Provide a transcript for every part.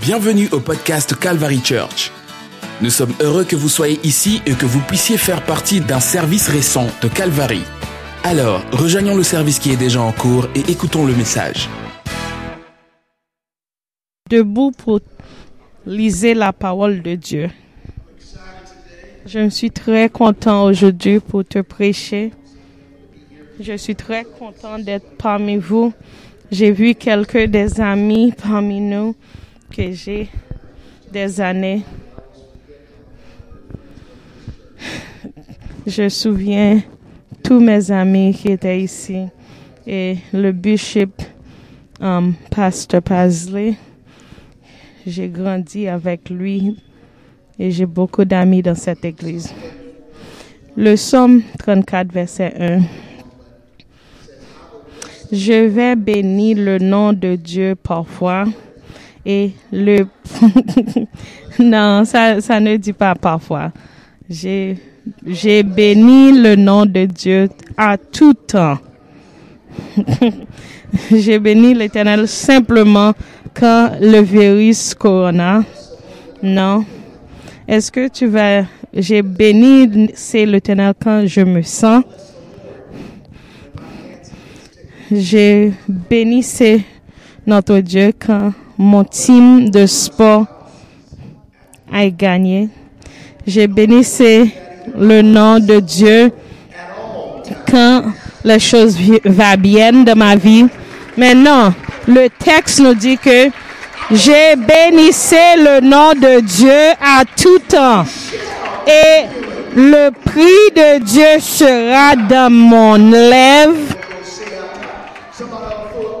Bienvenue au podcast Calvary Church. Nous sommes heureux que vous soyez ici et que vous puissiez faire partie d'un service récent de Calvary. Alors, rejoignons le service qui est déjà en cours et écoutons le message. Debout pour liser la parole de Dieu. Je suis très content aujourd'hui pour te prêcher. Je suis très content d'être parmi vous. J'ai vu quelques des amis parmi nous que j'ai des années. Je souviens tous mes amis qui étaient ici et le bishop um, Pastor Pasley. J'ai grandi avec lui et j'ai beaucoup d'amis dans cette église. Le psaume 34, verset 1. Je vais bénir le nom de Dieu parfois le... non, ça, ça ne dit pas parfois. J'ai, j'ai béni le nom de Dieu à tout temps. j'ai béni l'éternel simplement quand le virus corona. Non. Est-ce que tu vas, j'ai béni c'est l'éternel quand je me sens. J'ai béni c'est notre Dieu quand mon team de sport a gagné. J'ai béni le nom de Dieu quand les choses vont bien dans ma vie. Maintenant, le texte nous dit que j'ai bénissé le nom de Dieu à tout temps. Et le prix de Dieu sera dans mon lèvre.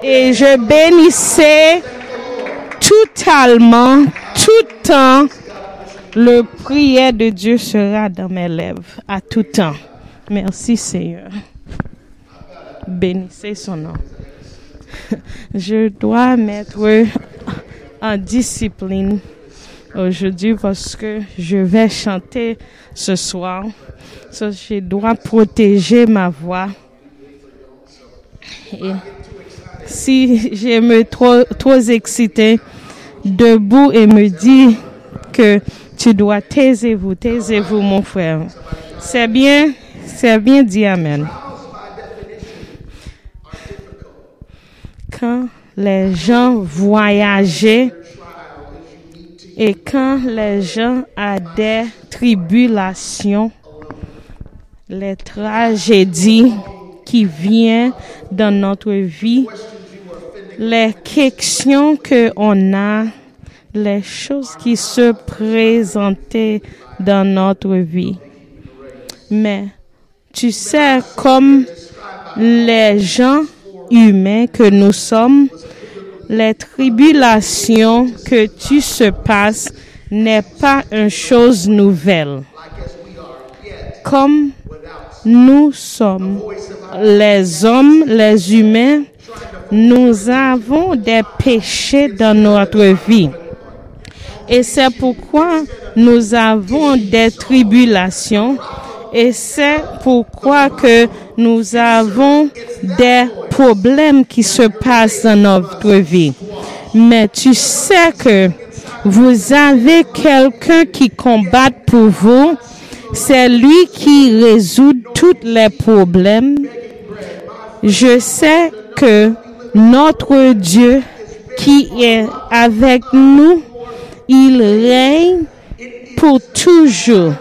Et je bénissais totalement, tout temps, le prière de Dieu sera dans mes lèvres à tout temps. Merci Seigneur. Bénissez son nom. Je dois mettre en discipline aujourd'hui parce que je vais chanter ce soir. je dois protéger ma voix. Et si je me trop, trop debout et me dit que tu dois taisez-vous, taisez-vous mon frère. C'est bien, c'est bien dit Amen. Quand les gens voyageaient et quand les gens ont des tribulations, les tragédies qui viennent dans notre vie, les questions que on a, les choses qui se présentaient dans notre vie. Mais tu sais, comme les gens humains que nous sommes, les tribulations que tu se passes n'est pas une chose nouvelle. Comme nous sommes les hommes, les humains, nous avons des péchés dans notre vie. Et c'est pourquoi nous avons des tribulations. Et c'est pourquoi que nous avons des problèmes qui se passent dans notre vie. Mais tu sais que vous avez quelqu'un qui combat pour vous. C'est lui qui résout tous les problèmes. Je sais que notre Dieu qui est avec nous, il règne pour toujours.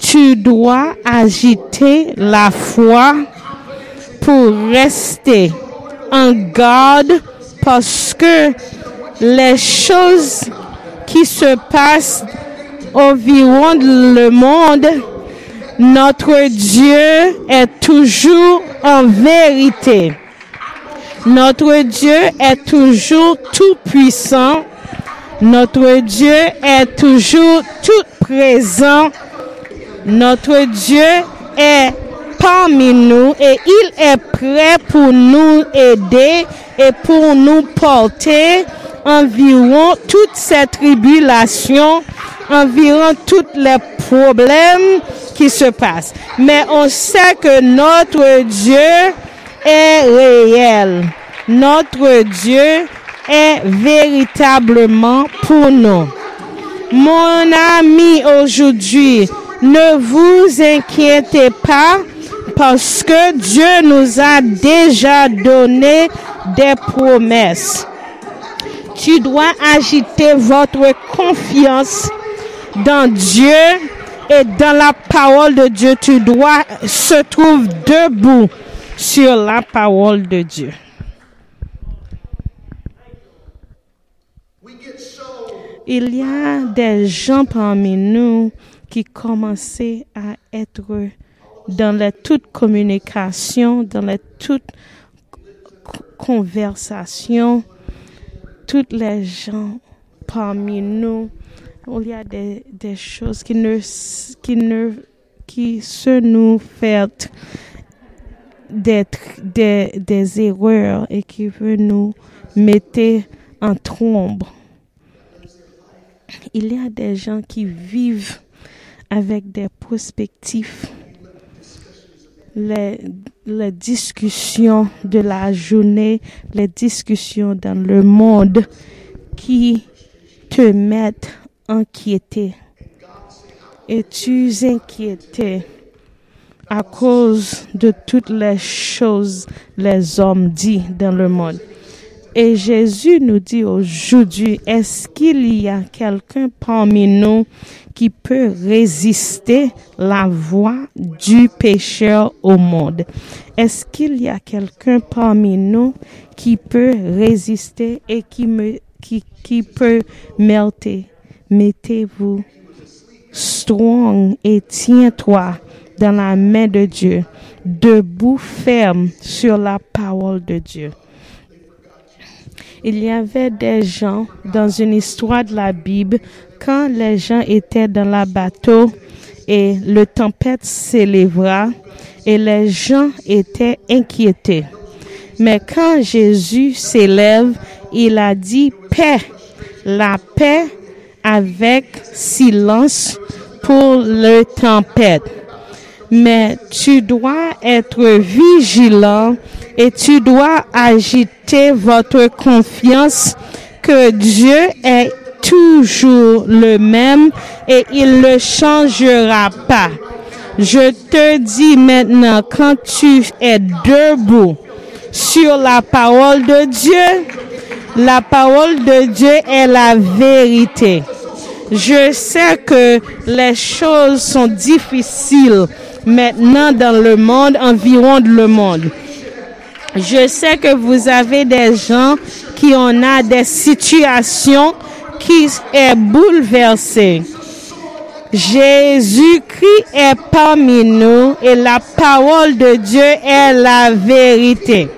Tu dois agiter la foi pour rester en garde parce que les choses qui se passent environ le monde, notre Dieu est toujours en vérité. Notre Dieu est toujours tout puissant. Notre Dieu est toujours tout présent. Notre Dieu est parmi nous et il est prêt pour nous aider et pour nous porter environ toutes ces tribulations, environ tous les problèmes qui se passent. Mais on sait que notre Dieu est réel. Notre Dieu est véritablement pour nous. Mon ami aujourd'hui, ne vous inquiétez pas parce que Dieu nous a déjà donné des promesses. Tu dois agiter votre confiance dans Dieu et dans la parole de Dieu. Tu dois se trouver debout sur la parole de Dieu. Il y a des gens parmi nous qui commençaient à être dans la toute communication, dans la toute conversation, toutes les gens parmi nous, il y a des, choses qui ne, se nous fait d'être des, des erreurs et qui veut nous mettre en trombe. Il y a des gens qui vivent avec des perspectives. Les, les discussions de la journée, les discussions dans le monde qui te mettent inquiété. Es-tu inquiété? À cause de toutes les choses les hommes disent dans le monde? Et Jésus nous dit aujourd'hui, est-ce qu'il y a quelqu'un parmi nous qui peut résister la voix du pécheur au monde? Est-ce qu'il y a quelqu'un parmi nous qui peut résister et qui me, qui, qui peut melter? Mettez-vous strong et tiens-toi dans la main de Dieu, debout ferme sur la parole de Dieu. Il y avait des gens dans une histoire de la Bible quand les gens étaient dans la bateau et le tempête s'élèvera et les gens étaient inquiétés. Mais quand Jésus s'élève, il a dit paix, la paix avec silence pour le tempête. Mais tu dois être vigilant et tu dois agiter votre confiance que Dieu est toujours le même et il ne changera pas. Je te dis maintenant, quand tu es debout sur la parole de Dieu, la parole de Dieu est la vérité. Je sais que les choses sont difficiles maintenant dans le monde, environ le monde. Je sais que vous avez des gens qui ont a des situations qui est bouleversées. Jésus-Christ est parmi nous et la parole de Dieu est la vérité.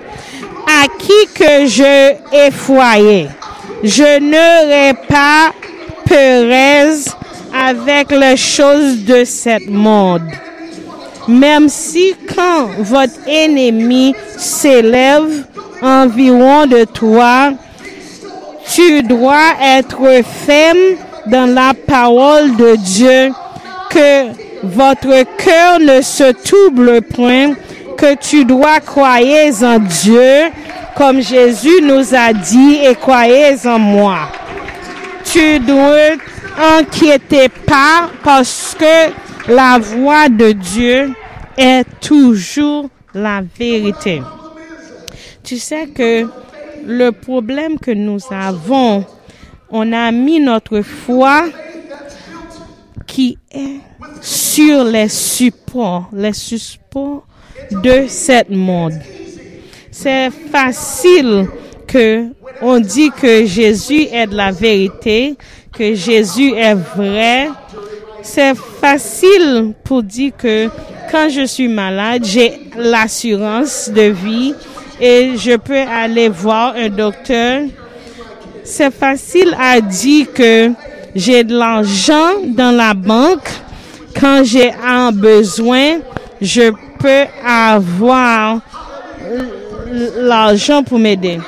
À qui que je effroyé, je n'aurai pas peureuse avec les choses de ce monde. Même si quand votre ennemi s'élève environ de toi, tu dois être ferme dans la parole de Dieu, que votre cœur ne se trouble point, que tu dois croyer en Dieu, comme Jésus nous a dit, et croyez en moi. Tu dois inquiéter pas parce que la voix de Dieu est toujours la vérité. Tu sais que le problème que nous avons, on a mis notre foi qui est sur les supports, les supports de ce monde. C'est facile que on dit que Jésus est de la vérité, que Jésus est vrai. C'est facile pour dire que quand je suis malade, j'ai l'assurance de vie et je peux aller voir un docteur. C'est facile à dire que j'ai de l'argent dans la banque. Quand j'ai un besoin, je peux avoir l'argent pour m'aider.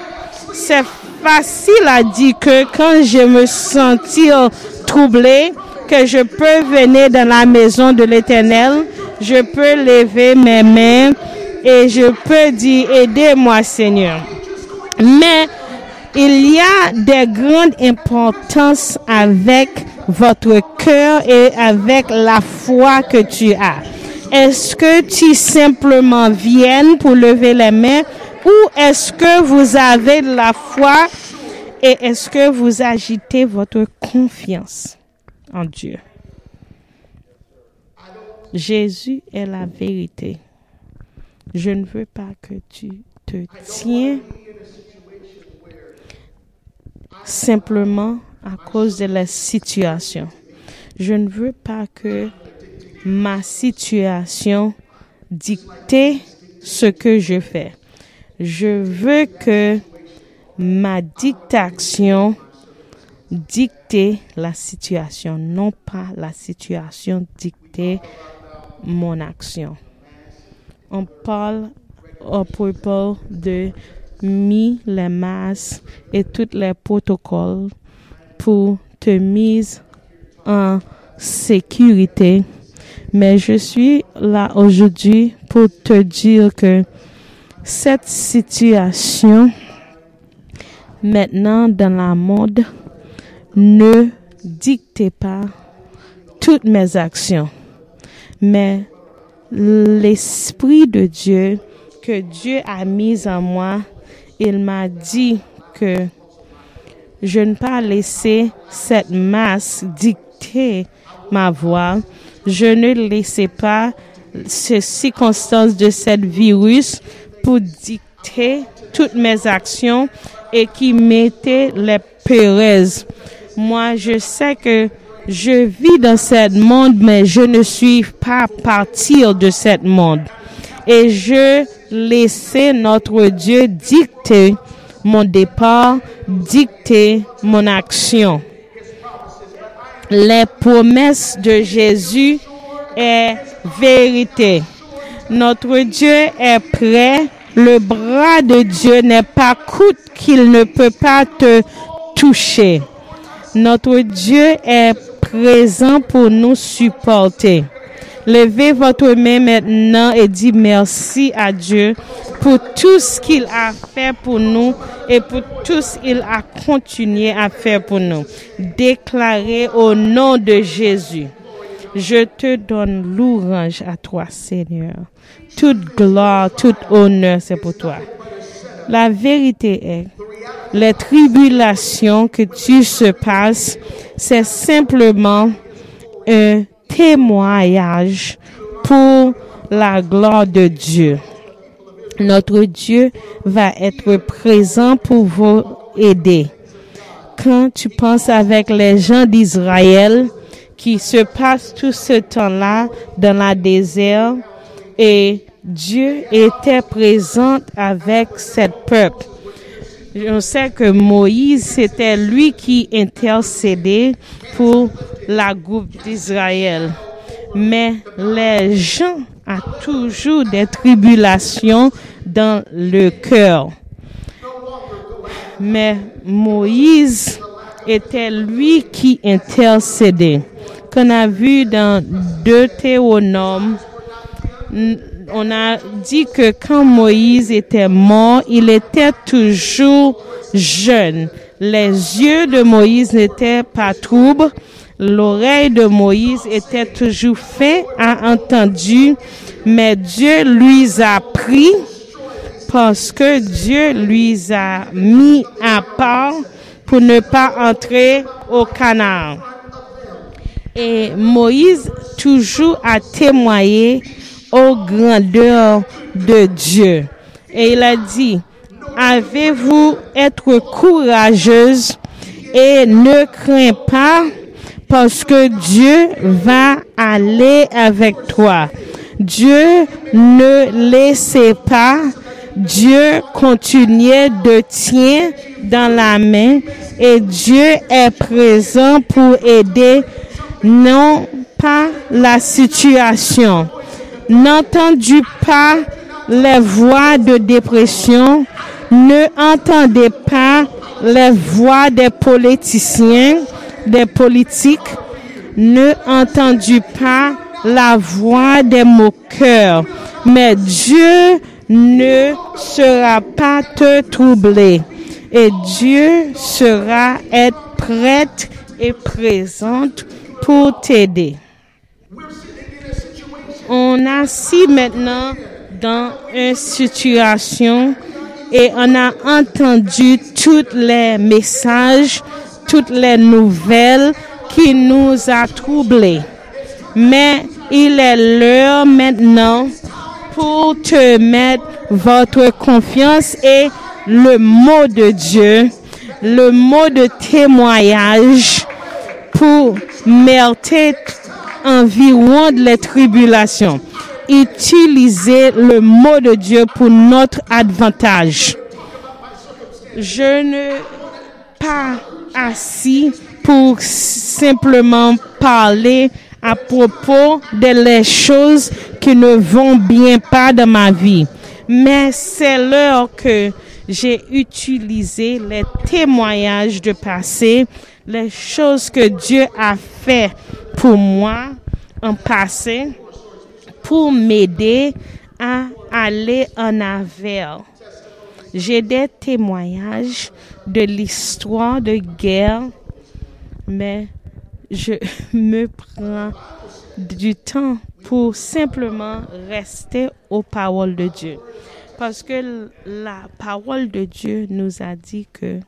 C'est facile à dire que quand je me sentir troublé, que je peux venir dans la maison de l'éternel, je peux lever mes mains et je peux dire, aidez-moi Seigneur. Mais il y a des grandes importances avec votre cœur et avec la foi que tu as. Est-ce que tu simplement viens pour lever les mains ou est-ce que vous avez la foi et est-ce que vous agitez votre confiance? En Dieu? Jésus est la vérité. Je ne veux pas que tu te tiens simplement à cause de la situation. Je ne veux pas que ma situation dicte ce que je fais. Je veux que ma dictation dicte la situation, non pas la situation dicter mon action. On parle au propos de mis les masques et tous les protocoles pour te mise en sécurité. Mais je suis là aujourd'hui pour te dire que cette situation maintenant dans la mode ne dicte pas toutes mes actions, mais l'Esprit de Dieu que Dieu a mis en moi, il m'a dit que je ne pas laisser cette masse dicter ma voix. Je ne laissais pas ces circonstances de cette virus pour dicter toutes mes actions et qui mettait les peureuses. Moi, je sais que je vis dans ce monde, mais je ne suis pas partir de ce monde. Et je laissais notre Dieu dicter mon départ, dicter mon action. Les promesses de Jésus est vérité. Notre Dieu est prêt. Le bras de Dieu n'est pas coûte qu'il ne peut pas te toucher. Notre Dieu est présent pour nous supporter. Levez votre main maintenant et dis merci à Dieu pour tout ce qu'il a fait pour nous et pour tout ce qu'il a continué à faire pour nous. Déclarez au nom de Jésus. Je te donne l'orange à toi, Seigneur. Toute gloire, tout honneur, c'est pour toi. La vérité est, les tribulations que tu se passes, c'est simplement un témoignage pour la gloire de Dieu. Notre Dieu va être présent pour vous aider. Quand tu penses avec les gens d'Israël qui se passent tout ce temps-là dans la désert et Dieu était présent avec cette peuple. Je sais que Moïse, c'était lui qui intercédait pour la groupe d'Israël. Mais les gens ont toujours des tribulations dans le cœur. Mais Moïse était lui qui intercédait. Qu'on a vu dans Deutéronome, on a dit que quand Moïse était mort, il était toujours jeune. Les yeux de Moïse n'étaient pas troubles. L'oreille de Moïse était toujours fait, a entendu, mais Dieu lui a pris parce que Dieu lui a mis à part pour ne pas entrer au canal. Et Moïse toujours a témoigné aux grandeurs de Dieu. Et il a dit, avez-vous être courageuse et ne crains pas parce que Dieu va aller avec toi? Dieu ne laissez pas. Dieu continue de tenir dans la main et Dieu est présent pour aider non pas la situation. N'entendez pas les voix de dépression. Ne entendez pas les voix des politiciens, des politiques. Ne entendez pas la voix des moqueurs. Mais Dieu ne sera pas te troubler. et Dieu sera être prête et présente pour t'aider. On a si maintenant dans une situation et on a entendu tous les messages, toutes les nouvelles qui nous a troublés. Mais il est l'heure maintenant pour te mettre votre confiance et le mot de Dieu, le mot de témoignage pour mériter environ les tribulations. Utilisez le mot de Dieu pour notre avantage. Je ne pas assis pour simplement parler à propos de les choses qui ne vont bien pas dans ma vie. Mais c'est l'heure que j'ai utilisé les témoignages de passé, les choses que Dieu a fait pour moi en passé, pour m'aider à aller en avant. J'ai des témoignages de l'histoire de guerre, mais je me prends du temps pour simplement rester aux paroles de Dieu. Parce que la parole de Dieu nous a dit que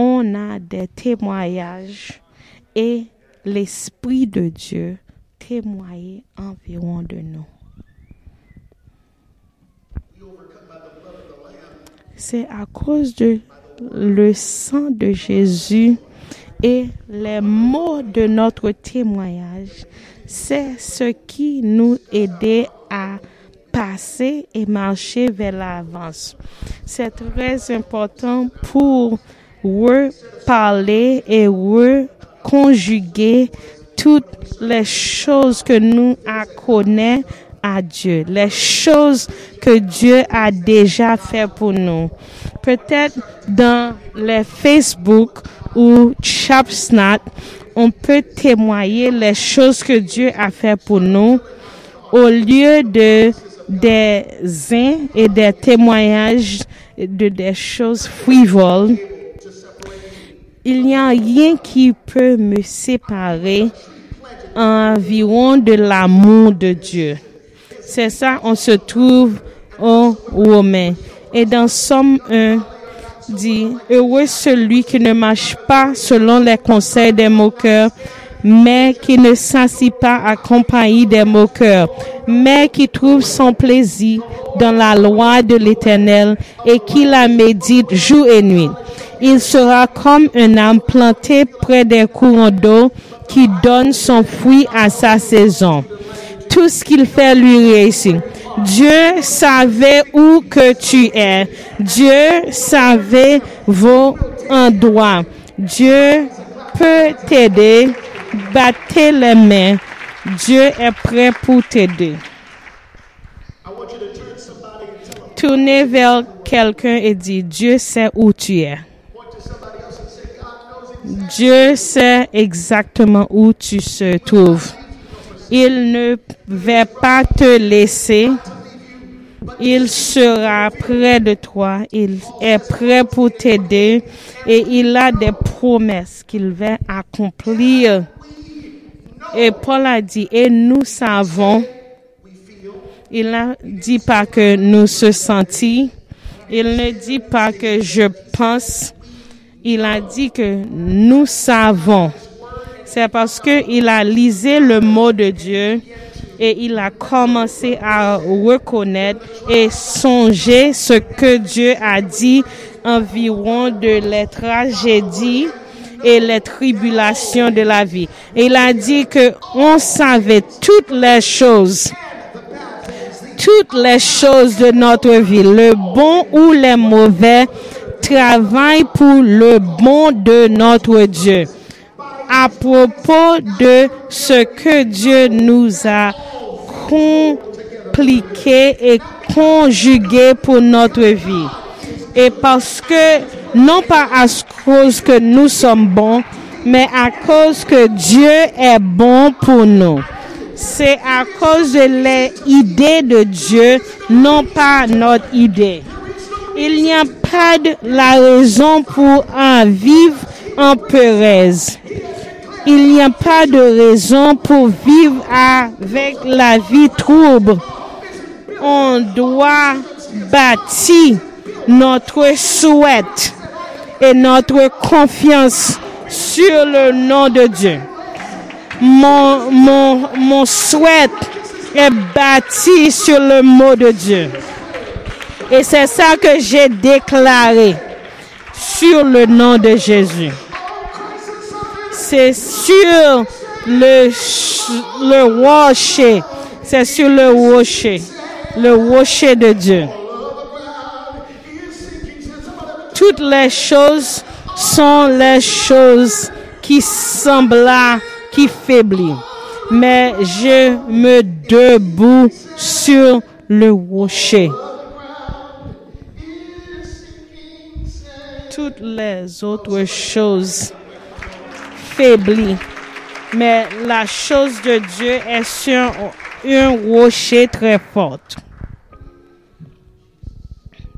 on a des témoignages et l'Esprit de Dieu témoigne environ de nous. C'est à cause de le sang de Jésus et les mots de notre témoignage, c'est ce qui nous aide à passer et marcher vers l'avance. C'est très important pour reparler et reconjuguer toutes les choses que nous connaissons à Dieu, les choses que Dieu a déjà fait pour nous. Peut-être dans les Facebook ou Chapsnat, on peut témoigner les choses que Dieu a fait pour nous au lieu de des uns et des témoignages de des choses frivoles. Il n'y a rien qui peut me séparer environ de l'amour de Dieu. C'est ça, on se trouve au Romain. Et dans Somme 1, dit, heureux celui qui ne marche pas selon les conseils des moqueurs, mais qui ne s'assit pas à compagnie des moqueurs, mais qui trouve son plaisir dans la loi de l'Éternel et qui la médite jour et nuit. Il sera comme un âme planté près des courants d'eau qui donne son fruit à sa saison. Tout ce qu'il fait lui réussit. Dieu savait où que tu es. Dieu savait vos endroits. Dieu peut t'aider. Battez les mains. Dieu est prêt pour t'aider. Tournez vers quelqu'un et dit, Dieu sait où tu es. Dieu sait exactement où tu se trouves. Il ne va pas te laisser. Il sera près de toi. Il est prêt pour t'aider et il a des promesses qu'il va accomplir. Et Paul a dit, et nous savons, il ne dit pas que nous se sentis, il ne dit pas que je pense, il a dit que nous savons. C'est parce que il a lisé le mot de Dieu et il a commencé à reconnaître et songer ce que Dieu a dit environ de les tragédies et les tribulations de la vie. Il a dit que on savait toutes les choses toutes les choses de notre vie, le bon ou les mauvais, travaillent pour le bon de notre Dieu. À propos de ce que Dieu nous a compliqué et conjugué pour notre vie. Et parce que, non pas à cause que nous sommes bons, mais à cause que Dieu est bon pour nous c'est à cause de l'idée de Dieu, non pas notre idée. Il n'y a pas de raison pour vivre en Perez. Il n'y a pas de raison pour vivre avec la vie trouble. On doit bâtir notre souhait et notre confiance sur le nom de Dieu. Mon, mon, mon souhait est bâti sur le mot de Dieu. Et c'est ça que j'ai déclaré sur le nom de Jésus. C'est sur le, le rocher. C'est sur le rocher. Le rocher de Dieu. Toutes les choses sont les choses qui semblent, qui faiblissent. Mais je me debout sur le rocher. Toutes les autres choses faiblissent. Mais la chose de Dieu est sur un rocher très fort.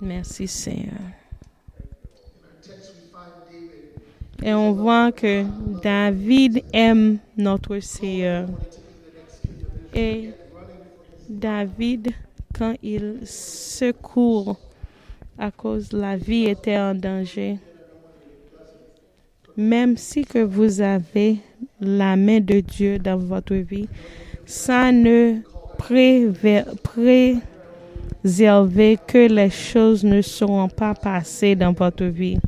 Merci Seigneur. Et on voit que David aime notre Seigneur. Et David, quand il secourt à cause la vie était en danger, même si que vous avez la main de Dieu dans votre vie, ça ne préserve que les choses ne seront pas passées dans votre vie.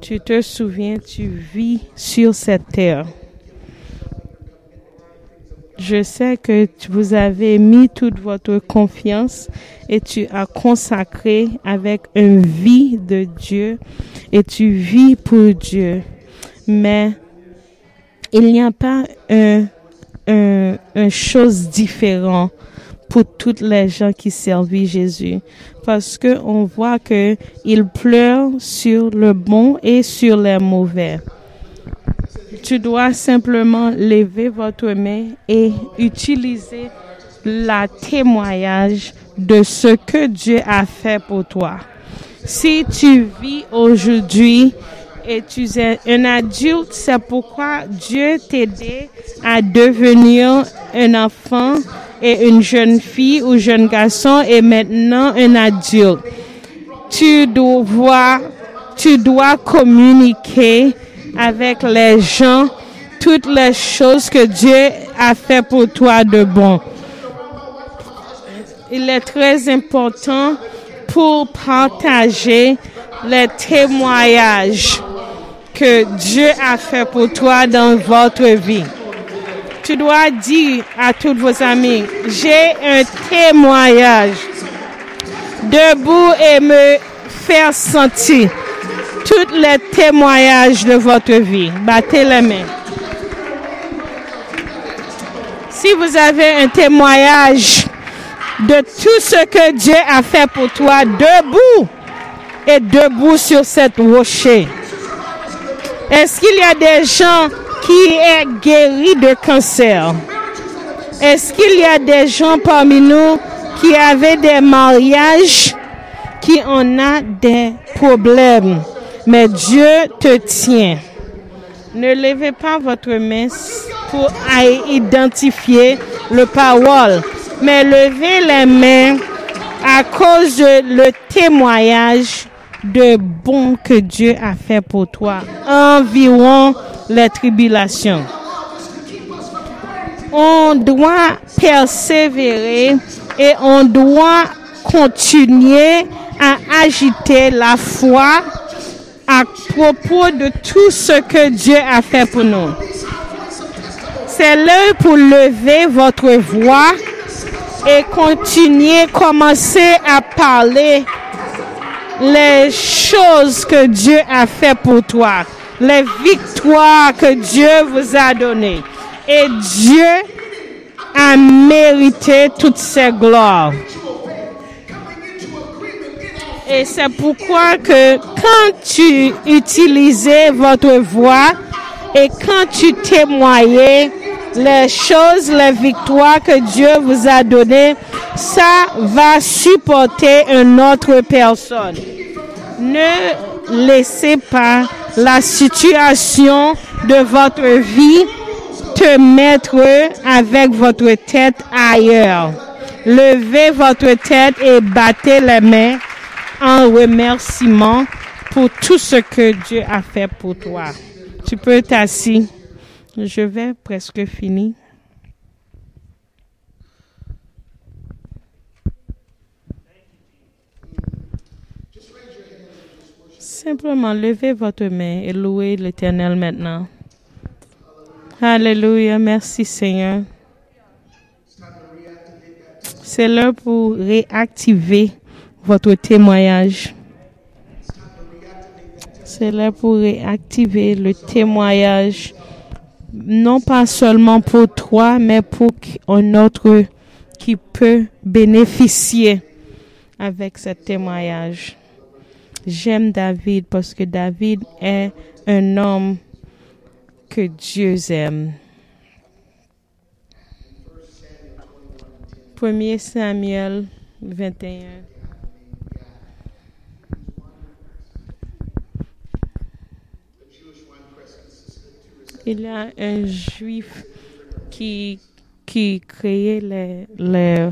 Tu te souviens, tu vis sur cette terre. Je sais que vous avez mis toute votre confiance et tu as consacré avec une vie de Dieu et tu vis pour Dieu. Mais il n'y a pas un, un, une chose différente pour toutes les gens qui servent Jésus. Parce que on voit que il pleure sur le bon et sur les mauvais. Tu dois simplement lever votre main et utiliser la témoignage de ce que Dieu a fait pour toi. Si tu vis aujourd'hui et tu es un adulte, c'est pourquoi Dieu t'aide à devenir un enfant et une jeune fille ou jeune garçon et maintenant un adulte. Tu dois, tu dois communiquer avec les gens toutes les choses que Dieu a fait pour toi de bon. Il est très important pour partager les témoignages que Dieu a fait pour toi dans votre vie. Tu dois dire à tous vos amis, j'ai un témoignage debout et me faire sentir tous les témoignages de votre vie. Battez les mains. Si vous avez un témoignage de tout ce que Dieu a fait pour toi, debout et debout sur cette rocher. Est-ce qu'il y a des gens qui sont guéris de cancer? Est-ce qu'il y a des gens parmi nous qui avaient des mariages, qui en a des problèmes? Mais Dieu te tient. Ne levez pas votre main pour identifier le parole, mais levez les mains à cause de le témoignage de bon que Dieu a fait pour toi environ les tribulations. On doit persévérer et on doit continuer à agiter la foi à propos de tout ce que Dieu a fait pour nous. C'est l'heure pour lever votre voix et continuer, commencer à parler les choses que Dieu a fait pour toi, les victoires que Dieu vous a données. Et Dieu a mérité toutes ces gloires. Et c'est pourquoi que quand tu utilisais votre voix et quand tu témoignais les choses, les victoires que Dieu vous a données, ça va supporter une autre personne. Ne laissez pas la situation de votre vie te mettre avec votre tête ailleurs. Levez votre tête et battez les mains en remerciement pour tout ce que Dieu a fait pour toi. Tu peux t'asseoir. Je vais presque finir. Simplement levez votre main et louez l'Éternel maintenant. Alléluia, merci Seigneur. C'est l'heure pour réactiver votre témoignage. C'est l'heure pour réactiver le témoignage, non pas seulement pour toi, mais pour un autre qui peut bénéficier avec ce témoignage. J'aime David parce que David est un homme que Dieu aime. 1 Samuel 21. Il y a un juif qui, qui créait les, les,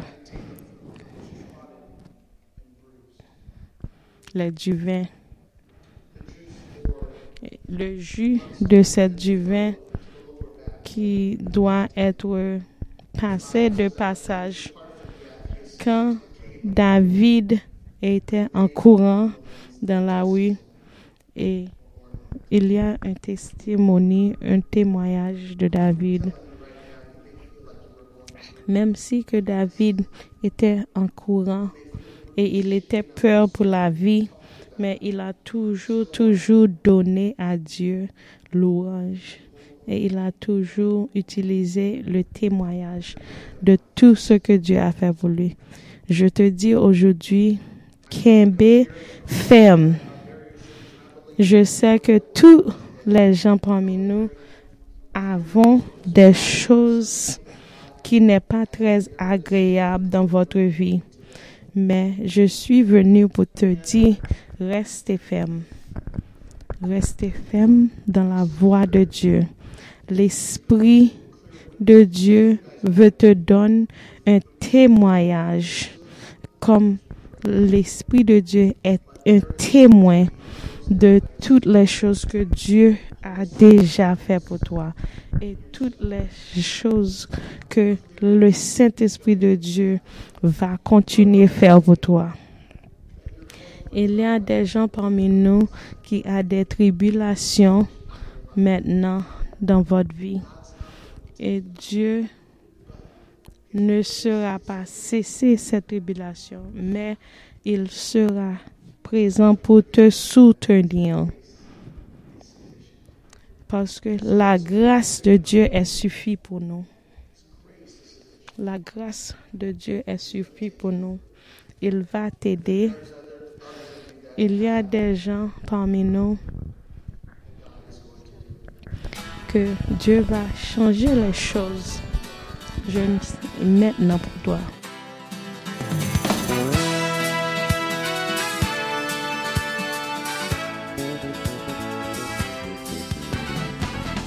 les. Le jus de cette du vin qui doit être passé de passage. Quand David était en courant dans la rue et il y a un testimony, un témoignage de David. Même si que David était en courant et il était peur pour la vie, mais il a toujours, toujours donné à Dieu louange. Et il a toujours utilisé le témoignage de tout ce que Dieu a fait pour lui. Je te dis aujourd'hui, Kembe ferme. Je sais que tous les gens parmi nous avons des choses qui n'est pas très agréables dans votre vie. Mais je suis venu pour te dire, restez ferme. Restez ferme dans la voie de Dieu. L'Esprit de Dieu veut te donner un témoignage comme l'Esprit de Dieu est un témoin de toutes les choses que Dieu a déjà fait pour toi et toutes les choses que le Saint-Esprit de Dieu va continuer à faire pour toi. Il y a des gens parmi nous qui ont des tribulations maintenant dans votre vie. Et Dieu ne sera pas cesser cette tribulation, mais il sera présent pour te soutenir. Parce que la grâce de Dieu est suffit pour nous. La grâce de Dieu est suffit pour nous. Il va t'aider. Il y a des gens parmi nous que Dieu va changer les choses. Je maintenant pour toi.